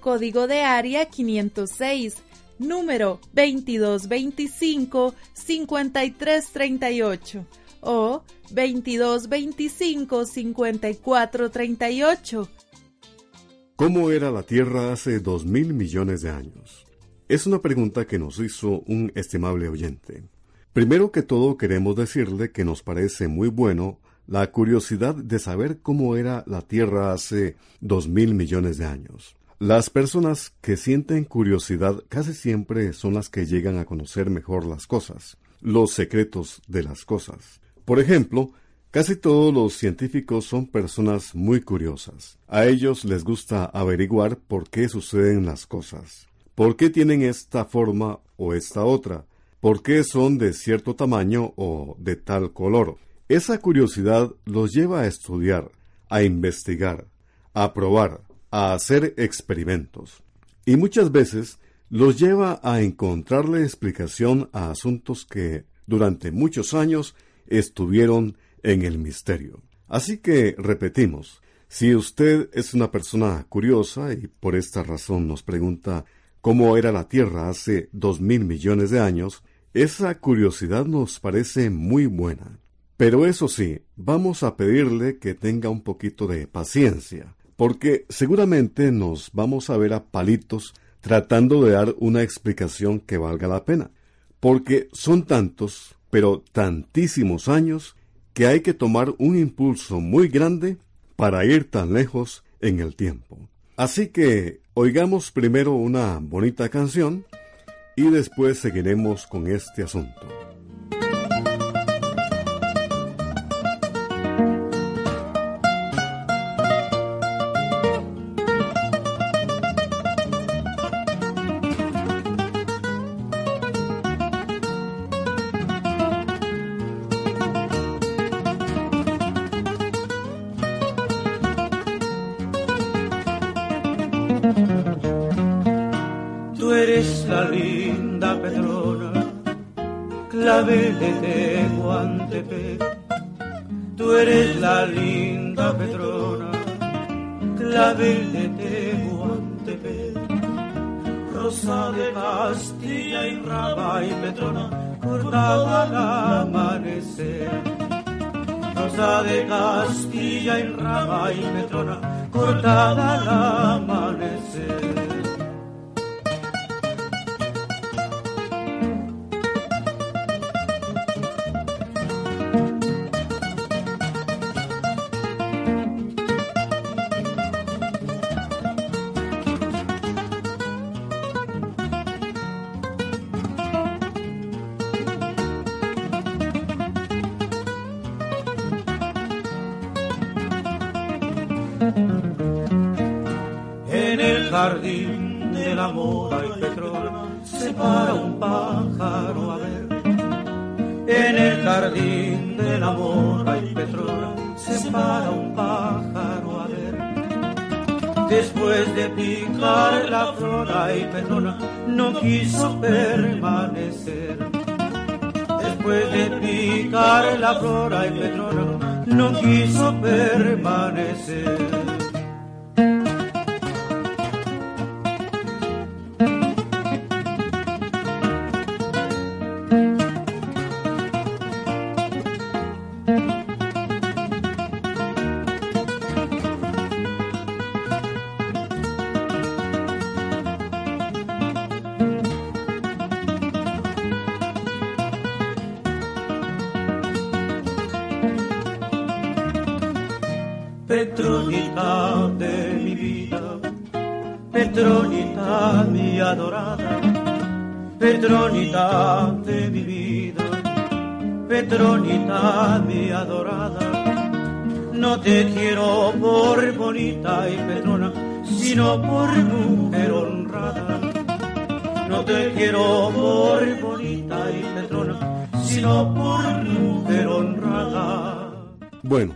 código de área 506, número 2225-5338 o 2225-5438 ¿Cómo era la Tierra hace dos mil millones de años? Es una pregunta que nos hizo un estimable oyente. Primero que todo queremos decirle que nos parece muy bueno la curiosidad de saber cómo era la Tierra hace dos mil millones de años. Las personas que sienten curiosidad casi siempre son las que llegan a conocer mejor las cosas, los secretos de las cosas. Por ejemplo, Casi todos los científicos son personas muy curiosas. A ellos les gusta averiguar por qué suceden las cosas. ¿Por qué tienen esta forma o esta otra? ¿Por qué son de cierto tamaño o de tal color? Esa curiosidad los lleva a estudiar, a investigar, a probar, a hacer experimentos. Y muchas veces los lleva a encontrarle explicación a asuntos que durante muchos años estuvieron en el misterio. Así que repetimos, si usted es una persona curiosa y por esta razón nos pregunta cómo era la Tierra hace dos mil millones de años, esa curiosidad nos parece muy buena. Pero eso sí, vamos a pedirle que tenga un poquito de paciencia, porque seguramente nos vamos a ver a palitos tratando de dar una explicación que valga la pena, porque son tantos, pero tantísimos años que hay que tomar un impulso muy grande para ir tan lejos en el tiempo. Así que oigamos primero una bonita canción y después seguiremos con este asunto. Tú eres la linda Petrona, clavel de Tehuantepec. Rosa de Castilla y Raba y Petrona, cortada al amanecer. Rosa de Castilla y Raba y Petrona, cortada al amanecer. Jardín del amor hay petróleo, se para un pájaro a ver. En el jardín del amor hay petróleo, se para un pájaro a ver. Después de picar la flor hay petrona, no quiso permanecer. Después de picar la flor hay petrona, no quiso permanecer. Petronita de mi vida, Petronita mi adorada, Petronita de mi vida, Petronita mi adorada. No te quiero por bonita y Petrona, sino por mujer honrada. No te quiero por bonita y Petrona, sino por mujer honrada. Bueno,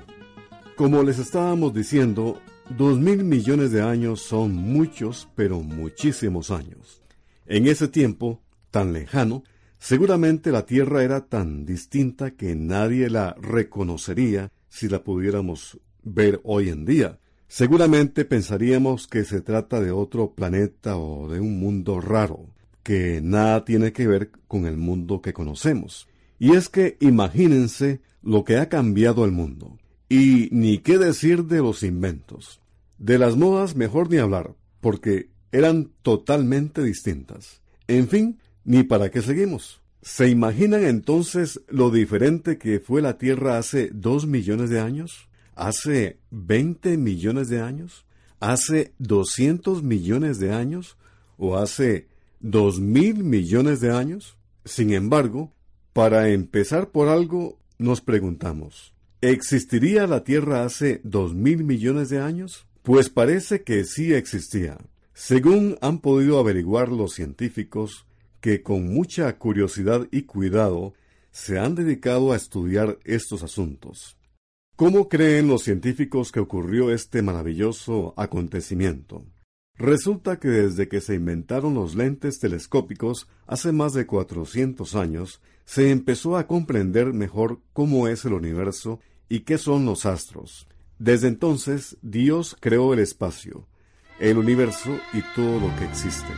como les estábamos diciendo, dos mil millones de años son muchos, pero muchísimos años. En ese tiempo, tan lejano, seguramente la Tierra era tan distinta que nadie la reconocería si la pudiéramos ver hoy en día. Seguramente pensaríamos que se trata de otro planeta o de un mundo raro, que nada tiene que ver con el mundo que conocemos. Y es que imagínense lo que ha cambiado el mundo. Y ni qué decir de los inventos. De las modas mejor ni hablar, porque eran totalmente distintas. En fin, ni para qué seguimos. ¿Se imaginan entonces lo diferente que fue la Tierra hace dos millones de años? ¿Hace veinte millones de años? ¿Hace doscientos millones de años? ¿O hace dos mil millones de años? Sin embargo, para empezar por algo, nos preguntamos, ¿existiría la Tierra hace dos mil millones de años? Pues parece que sí existía. Según han podido averiguar los científicos, que con mucha curiosidad y cuidado se han dedicado a estudiar estos asuntos. ¿Cómo creen los científicos que ocurrió este maravilloso acontecimiento? Resulta que desde que se inventaron los lentes telescópicos hace más de 400 años, se empezó a comprender mejor cómo es el universo y qué son los astros. Desde entonces, Dios creó el espacio, el universo y todo lo que existe.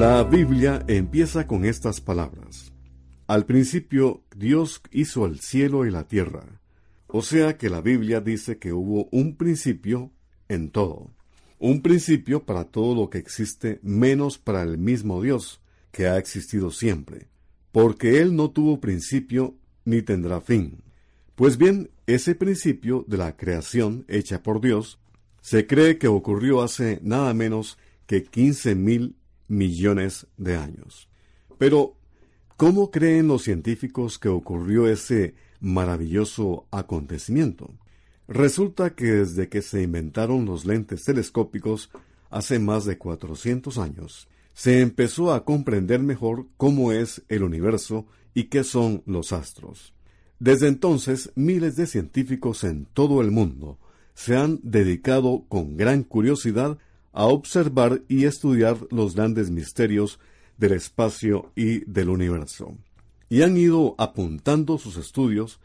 La Biblia empieza con estas palabras. Al principio Dios hizo el cielo y la tierra. O sea que la Biblia dice que hubo un principio en todo. Un principio para todo lo que existe menos para el mismo Dios, que ha existido siempre. Porque Él no tuvo principio ni tendrá fin. Pues bien, ese principio de la creación hecha por Dios se cree que ocurrió hace nada menos que quince mil millones de años. Pero, ¿cómo creen los científicos que ocurrió ese maravilloso acontecimiento? Resulta que desde que se inventaron los lentes telescópicos hace más de 400 años, se empezó a comprender mejor cómo es el universo y qué son los astros. Desde entonces, miles de científicos en todo el mundo se han dedicado con gran curiosidad a observar y estudiar los grandes misterios del espacio y del universo. Y han ido apuntando sus estudios,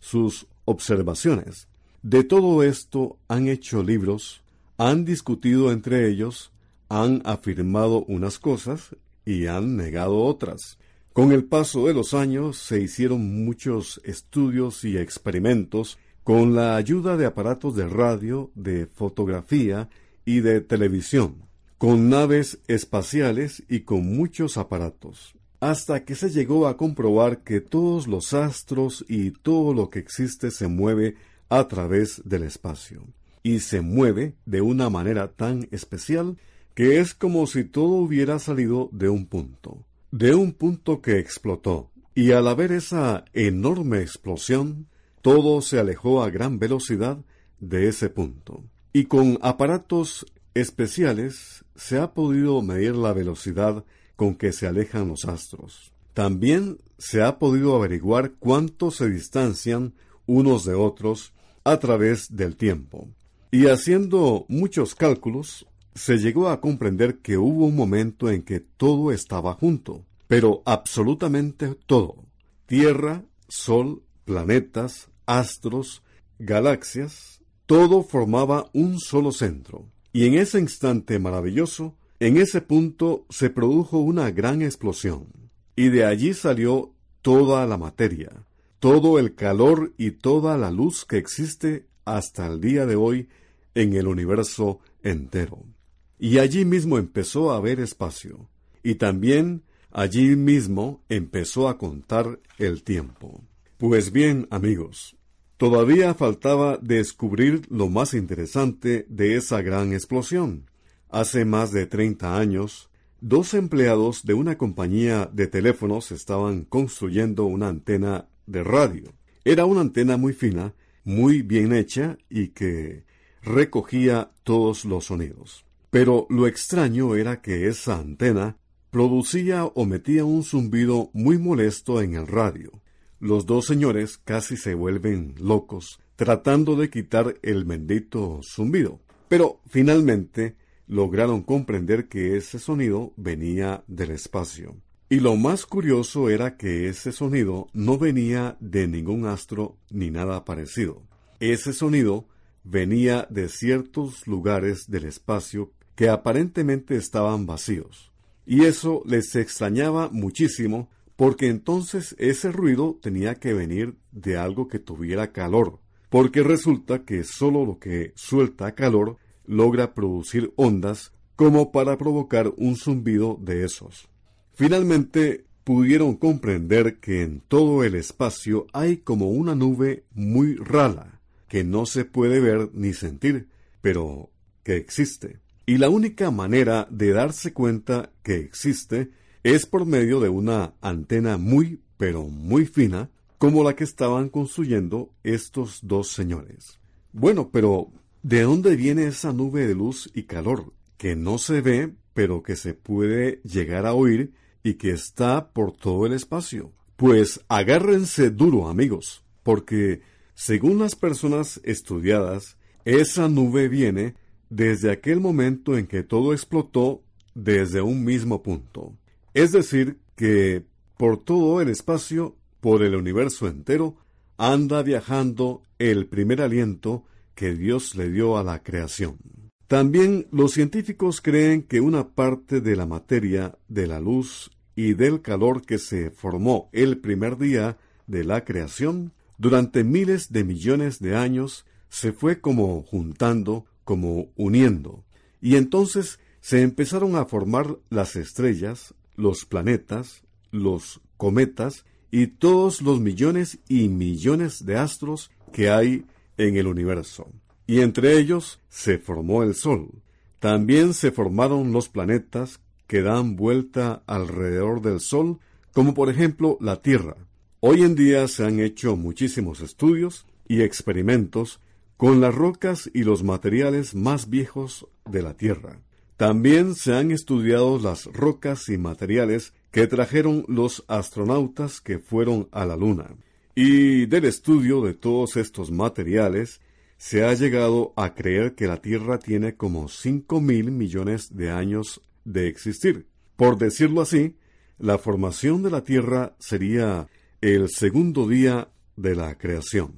sus observaciones. De todo esto han hecho libros, han discutido entre ellos, han afirmado unas cosas y han negado otras. Con el paso de los años se hicieron muchos estudios y experimentos con la ayuda de aparatos de radio, de fotografía y de televisión, con naves espaciales y con muchos aparatos, hasta que se llegó a comprobar que todos los astros y todo lo que existe se mueve a través del espacio, y se mueve de una manera tan especial que es como si todo hubiera salido de un punto, de un punto que explotó, y al haber esa enorme explosión, todo se alejó a gran velocidad de ese punto y con aparatos especiales se ha podido medir la velocidad con que se alejan los astros. También se ha podido averiguar cuánto se distancian unos de otros a través del tiempo. Y haciendo muchos cálculos, se llegó a comprender que hubo un momento en que todo estaba junto, pero absolutamente todo. Tierra, Sol, planetas, astros, galaxias, todo formaba un solo centro. Y en ese instante maravilloso, en ese punto se produjo una gran explosión. Y de allí salió toda la materia, todo el calor y toda la luz que existe hasta el día de hoy en el universo entero. Y allí mismo empezó a haber espacio. Y también allí mismo empezó a contar el tiempo. Pues bien, amigos, Todavía faltaba descubrir lo más interesante de esa gran explosión. Hace más de treinta años, dos empleados de una compañía de teléfonos estaban construyendo una antena de radio. Era una antena muy fina, muy bien hecha y que recogía todos los sonidos. Pero lo extraño era que esa antena producía o metía un zumbido muy molesto en el radio. Los dos señores casi se vuelven locos tratando de quitar el bendito zumbido. Pero finalmente lograron comprender que ese sonido venía del espacio. Y lo más curioso era que ese sonido no venía de ningún astro ni nada parecido. Ese sonido venía de ciertos lugares del espacio que aparentemente estaban vacíos. Y eso les extrañaba muchísimo porque entonces ese ruido tenía que venir de algo que tuviera calor, porque resulta que sólo lo que suelta calor logra producir ondas como para provocar un zumbido de esos. Finalmente pudieron comprender que en todo el espacio hay como una nube muy rala, que no se puede ver ni sentir, pero que existe. Y la única manera de darse cuenta que existe es por medio de una antena muy, pero muy fina, como la que estaban construyendo estos dos señores. Bueno, pero ¿de dónde viene esa nube de luz y calor que no se ve, pero que se puede llegar a oír y que está por todo el espacio? Pues agárrense duro, amigos, porque, según las personas estudiadas, esa nube viene desde aquel momento en que todo explotó desde un mismo punto. Es decir, que por todo el espacio, por el universo entero, anda viajando el primer aliento que Dios le dio a la creación. También los científicos creen que una parte de la materia, de la luz y del calor que se formó el primer día de la creación, durante miles de millones de años, se fue como juntando, como uniendo, y entonces se empezaron a formar las estrellas, los planetas, los cometas y todos los millones y millones de astros que hay en el universo. Y entre ellos se formó el Sol. También se formaron los planetas que dan vuelta alrededor del Sol, como por ejemplo la Tierra. Hoy en día se han hecho muchísimos estudios y experimentos con las rocas y los materiales más viejos de la Tierra. También se han estudiado las rocas y materiales que trajeron los astronautas que fueron a la Luna. Y del estudio de todos estos materiales se ha llegado a creer que la Tierra tiene como cinco mil millones de años de existir. Por decirlo así, la formación de la Tierra sería el segundo día de la creación.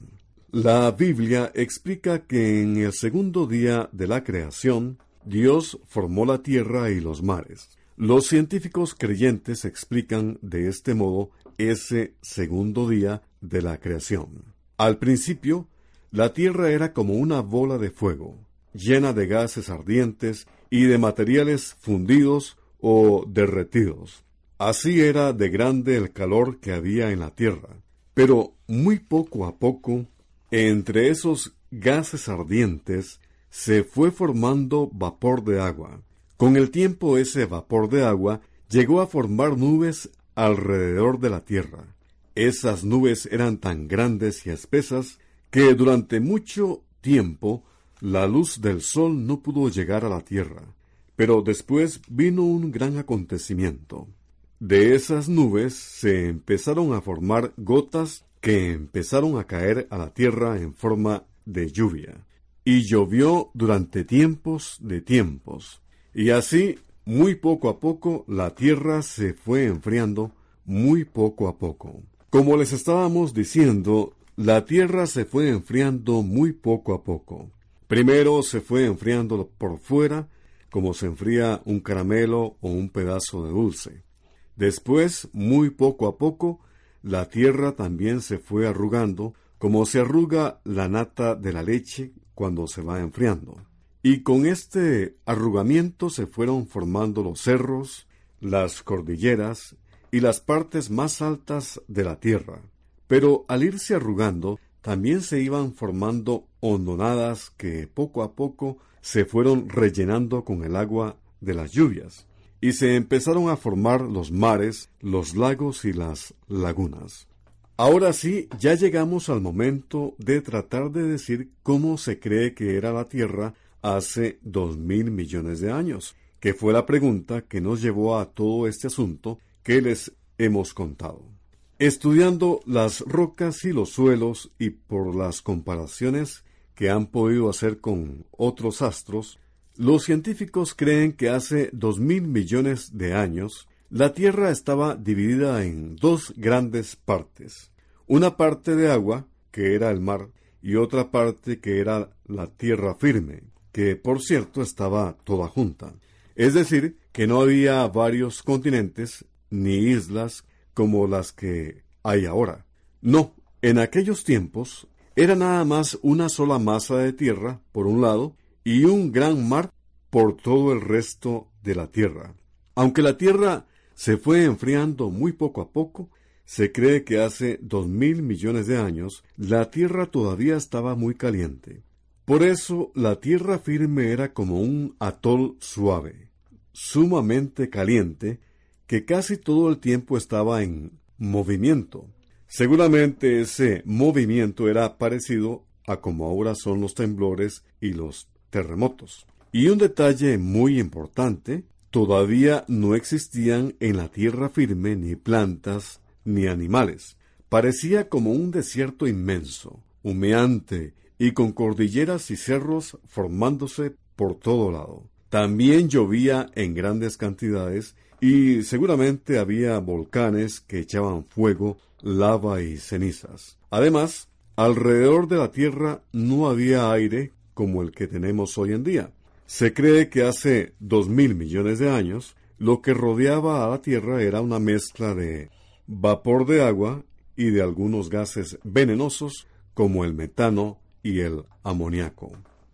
La Biblia explica que en el segundo día de la creación, Dios formó la tierra y los mares. Los científicos creyentes explican de este modo ese segundo día de la creación. Al principio, la tierra era como una bola de fuego, llena de gases ardientes y de materiales fundidos o derretidos. Así era de grande el calor que había en la tierra. Pero muy poco a poco, entre esos gases ardientes, se fue formando vapor de agua. Con el tiempo ese vapor de agua llegó a formar nubes alrededor de la tierra. Esas nubes eran tan grandes y espesas que durante mucho tiempo la luz del sol no pudo llegar a la tierra. Pero después vino un gran acontecimiento. De esas nubes se empezaron a formar gotas que empezaron a caer a la tierra en forma de lluvia. Y llovió durante tiempos de tiempos. Y así, muy poco a poco, la tierra se fue enfriando, muy poco a poco. Como les estábamos diciendo, la tierra se fue enfriando muy poco a poco. Primero se fue enfriando por fuera, como se enfría un caramelo o un pedazo de dulce. Después, muy poco a poco, la tierra también se fue arrugando, como se arruga la nata de la leche cuando se va enfriando. Y con este arrugamiento se fueron formando los cerros, las cordilleras y las partes más altas de la tierra. Pero al irse arrugando, también se iban formando hondonadas que poco a poco se fueron rellenando con el agua de las lluvias, y se empezaron a formar los mares, los lagos y las lagunas. Ahora sí, ya llegamos al momento de tratar de decir cómo se cree que era la Tierra hace dos mil millones de años, que fue la pregunta que nos llevó a todo este asunto que les hemos contado. Estudiando las rocas y los suelos y por las comparaciones que han podido hacer con otros astros, los científicos creen que hace dos mil millones de años la Tierra estaba dividida en dos grandes partes, una parte de agua, que era el mar, y otra parte que era la tierra firme, que por cierto estaba toda junta. Es decir, que no había varios continentes ni islas como las que hay ahora. No, en aquellos tiempos era nada más una sola masa de tierra, por un lado, y un gran mar por todo el resto de la tierra. Aunque la tierra se fue enfriando muy poco a poco, se cree que hace dos mil millones de años la tierra todavía estaba muy caliente. Por eso la tierra firme era como un atol suave, sumamente caliente, que casi todo el tiempo estaba en movimiento. Seguramente ese movimiento era parecido a como ahora son los temblores y los terremotos. Y un detalle muy importante, todavía no existían en la tierra firme ni plantas ni animales. Parecía como un desierto inmenso, humeante y con cordilleras y cerros formándose por todo lado. También llovía en grandes cantidades y seguramente había volcanes que echaban fuego, lava y cenizas. Además, alrededor de la Tierra no había aire como el que tenemos hoy en día. Se cree que hace dos mil millones de años, lo que rodeaba a la Tierra era una mezcla de vapor de agua y de algunos gases venenosos como el metano y el amoníaco.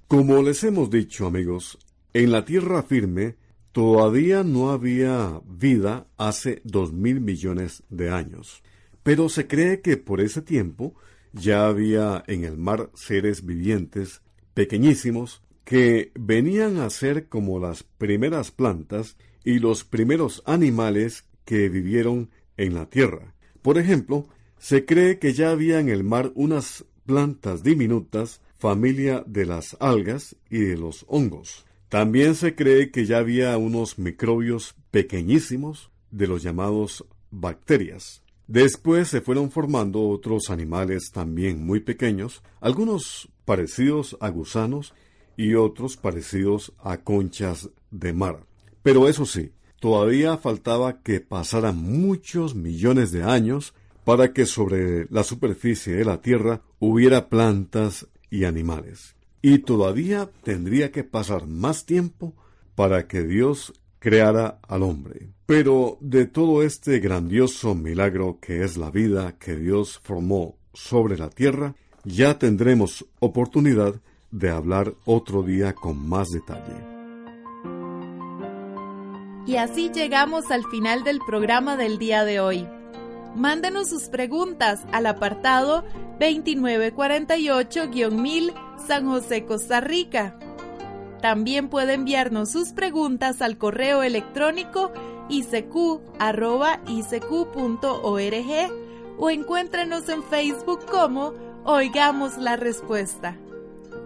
Como les hemos dicho amigos, en la Tierra firme todavía no había vida hace dos mil millones de años, pero se cree que por ese tiempo ya había en el mar seres vivientes pequeñísimos que venían a ser como las primeras plantas y los primeros animales que vivieron en la tierra. Por ejemplo, se cree que ya había en el mar unas plantas diminutas, familia de las algas y de los hongos. También se cree que ya había unos microbios pequeñísimos de los llamados bacterias. Después se fueron formando otros animales también muy pequeños, algunos parecidos a gusanos y otros parecidos a conchas de mar. Pero eso sí, todavía faltaba que pasaran muchos millones de años para que sobre la superficie de la Tierra hubiera plantas y animales. Y todavía tendría que pasar más tiempo para que Dios creara al hombre. Pero de todo este grandioso milagro que es la vida que Dios formó sobre la tierra, ya tendremos oportunidad de hablar otro día con más detalle. Y así llegamos al final del programa del día de hoy. Mándenos sus preguntas al apartado 2948-1000 San José, Costa Rica. También puede enviarnos sus preguntas al correo electrónico isq.org o encuéntrenos en Facebook como Oigamos la Respuesta.